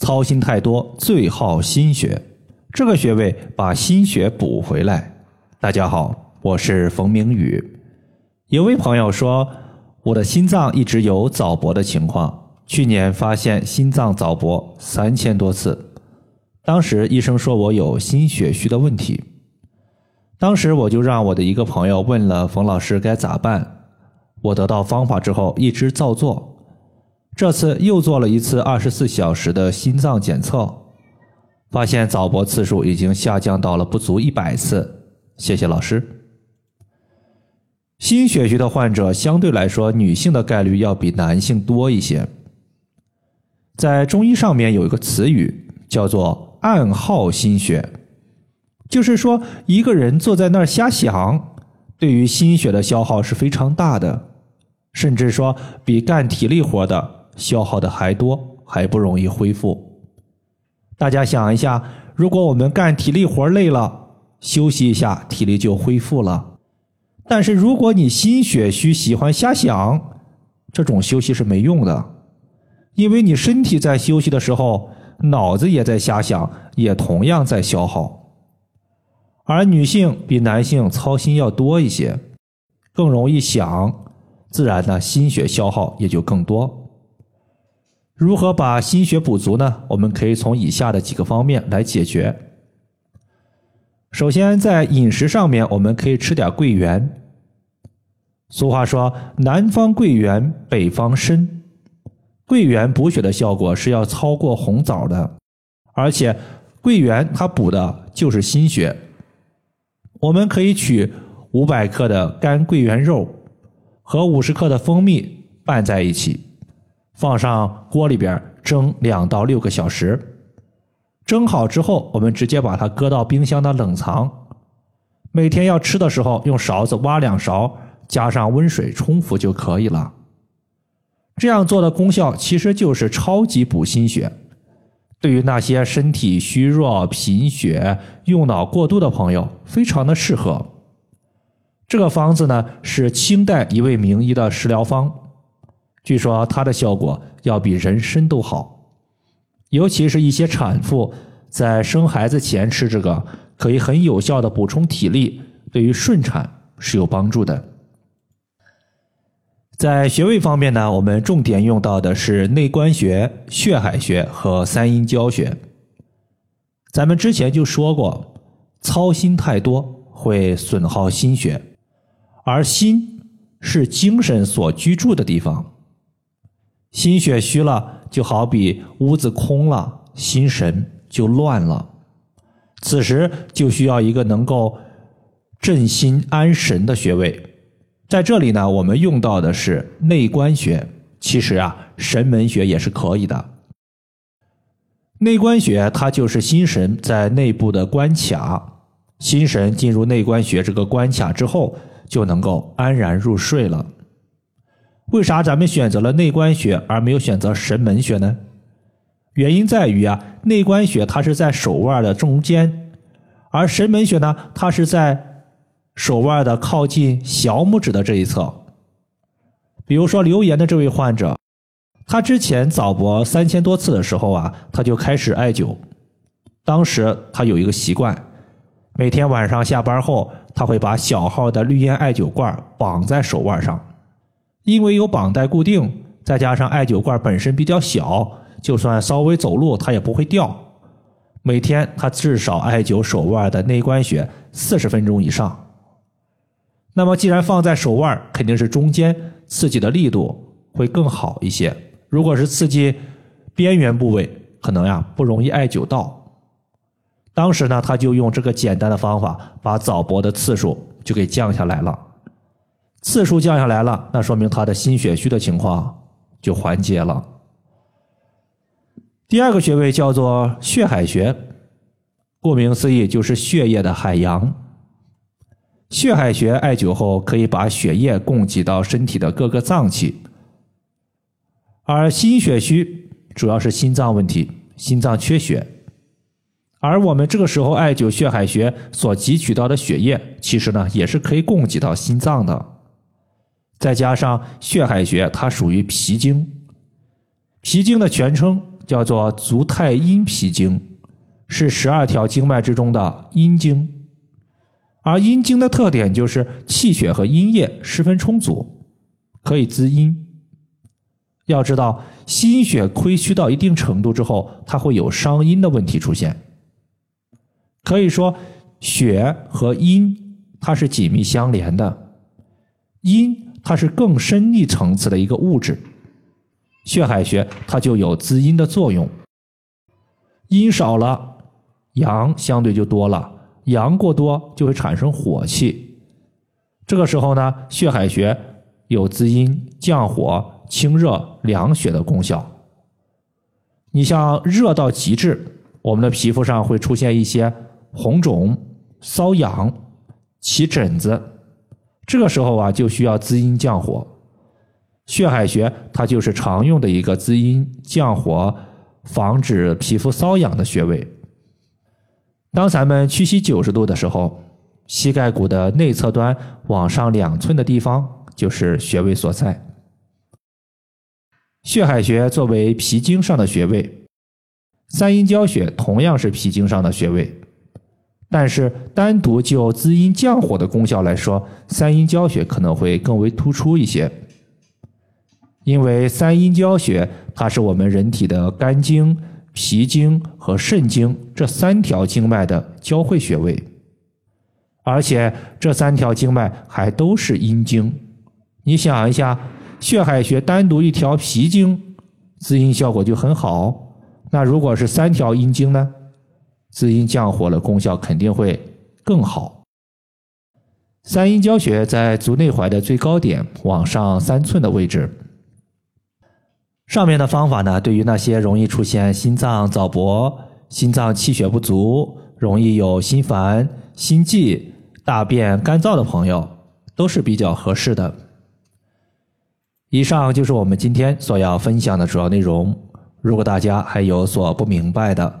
操心太多，最耗心血。这个穴位把心血补回来。大家好，我是冯明宇。有位朋友说，我的心脏一直有早搏的情况，去年发现心脏早搏三千多次，当时医生说我有心血虚的问题。当时我就让我的一个朋友问了冯老师该咋办，我得到方法之后一直照做。这次又做了一次二十四小时的心脏检测，发现早搏次数已经下降到了不足一百次。谢谢老师。心血虚的患者相对来说，女性的概率要比男性多一些。在中医上面有一个词语叫做“暗耗心血”。就是说，一个人坐在那儿瞎想，对于心血的消耗是非常大的，甚至说比干体力活的消耗的还多，还不容易恢复。大家想一下，如果我们干体力活累了，休息一下，体力就恢复了。但是如果你心血虚，喜欢瞎想，这种休息是没用的，因为你身体在休息的时候，脑子也在瞎想，也同样在消耗。而女性比男性操心要多一些，更容易想，自然呢心血消耗也就更多。如何把心血补足呢？我们可以从以下的几个方面来解决。首先，在饮食上面，我们可以吃点桂圆。俗话说：“南方桂圆，北方参。”桂圆补血的效果是要超过红枣的，而且桂圆它补的就是心血。我们可以取五百克的干桂圆肉和五十克的蜂蜜拌在一起，放上锅里边蒸两到六个小时。蒸好之后，我们直接把它搁到冰箱的冷藏。每天要吃的时候，用勺子挖两勺，加上温水冲服就可以了。这样做的功效其实就是超级补心血。对于那些身体虚弱、贫血、用脑过度的朋友，非常的适合。这个方子呢是清代一位名医的食疗方，据说它的效果要比人参都好。尤其是一些产妇在生孩子前吃这个，可以很有效的补充体力，对于顺产是有帮助的。在穴位方面呢，我们重点用到的是内关穴、血海穴和三阴交穴。咱们之前就说过，操心太多会损耗心血，而心是精神所居住的地方。心血虚了，就好比屋子空了，心神就乱了。此时就需要一个能够镇心安神的穴位。在这里呢，我们用到的是内关穴。其实啊，神门穴也是可以的。内关穴它就是心神在内部的关卡，心神进入内关穴这个关卡之后，就能够安然入睡了。为啥咱们选择了内关穴而没有选择神门穴呢？原因在于啊，内关穴它是在手腕的中间，而神门穴呢，它是在。手腕的靠近小拇指的这一侧，比如说留言的这位患者，他之前早搏三千多次的时候啊，他就开始艾灸。当时他有一个习惯，每天晚上下班后，他会把小号的绿烟艾灸罐绑在手腕上，因为有绑带固定，再加上艾灸罐本身比较小，就算稍微走路它也不会掉。每天他至少艾灸手腕的内关穴四十分钟以上。那么，既然放在手腕，肯定是中间刺激的力度会更好一些。如果是刺激边缘部位，可能呀不容易艾灸到。当时呢，他就用这个简单的方法，把早搏的次数就给降下来了。次数降下来了，那说明他的心血虚的情况就缓解了。第二个穴位叫做血海穴，顾名思义就是血液的海洋。血海穴艾灸后，可以把血液供给到身体的各个脏器。而心血虚主要是心脏问题，心脏缺血。而我们这个时候艾灸血海穴所汲取到的血液，其实呢也是可以供给到心脏的。再加上血海穴，它属于脾经，脾经的全称叫做足太阴脾经，是十二条经脉之中的阴经。而阴经的特点就是气血和阴液十分充足，可以滋阴。要知道，心血亏虚到一定程度之后，它会有伤阴的问题出现。可以说，血和阴它是紧密相连的。阴它是更深一层次的一个物质，血海穴它就有滋阴的作用。阴少了，阳相对就多了。阳过多就会产生火气，这个时候呢，血海穴有滋阴、降火、清热、凉血的功效。你像热到极致，我们的皮肤上会出现一些红肿、瘙痒、起疹子，这个时候啊，就需要滋阴降火。血海穴它就是常用的一个滋阴降火、防止皮肤瘙痒的穴位。当咱们屈膝九十度的时候，膝盖骨的内侧端往上两寸的地方就是穴位所在。血海穴作为脾经上的穴位，三阴交穴同样是脾经上的穴位，但是单独就滋阴降火的功效来说，三阴交穴可能会更为突出一些，因为三阴交穴它是我们人体的肝经。脾经和肾经这三条经脉的交汇穴位，而且这三条经脉还都是阴经。你想一下，血海穴单独一条脾经，滋阴效果就很好。那如果是三条阴经呢？滋阴降火的功效肯定会更好。三阴交穴在足内踝的最高点往上三寸的位置。上面的方法呢，对于那些容易出现心脏早搏、心脏气血不足、容易有心烦、心悸、大便干燥的朋友，都是比较合适的。以上就是我们今天所要分享的主要内容。如果大家还有所不明白的，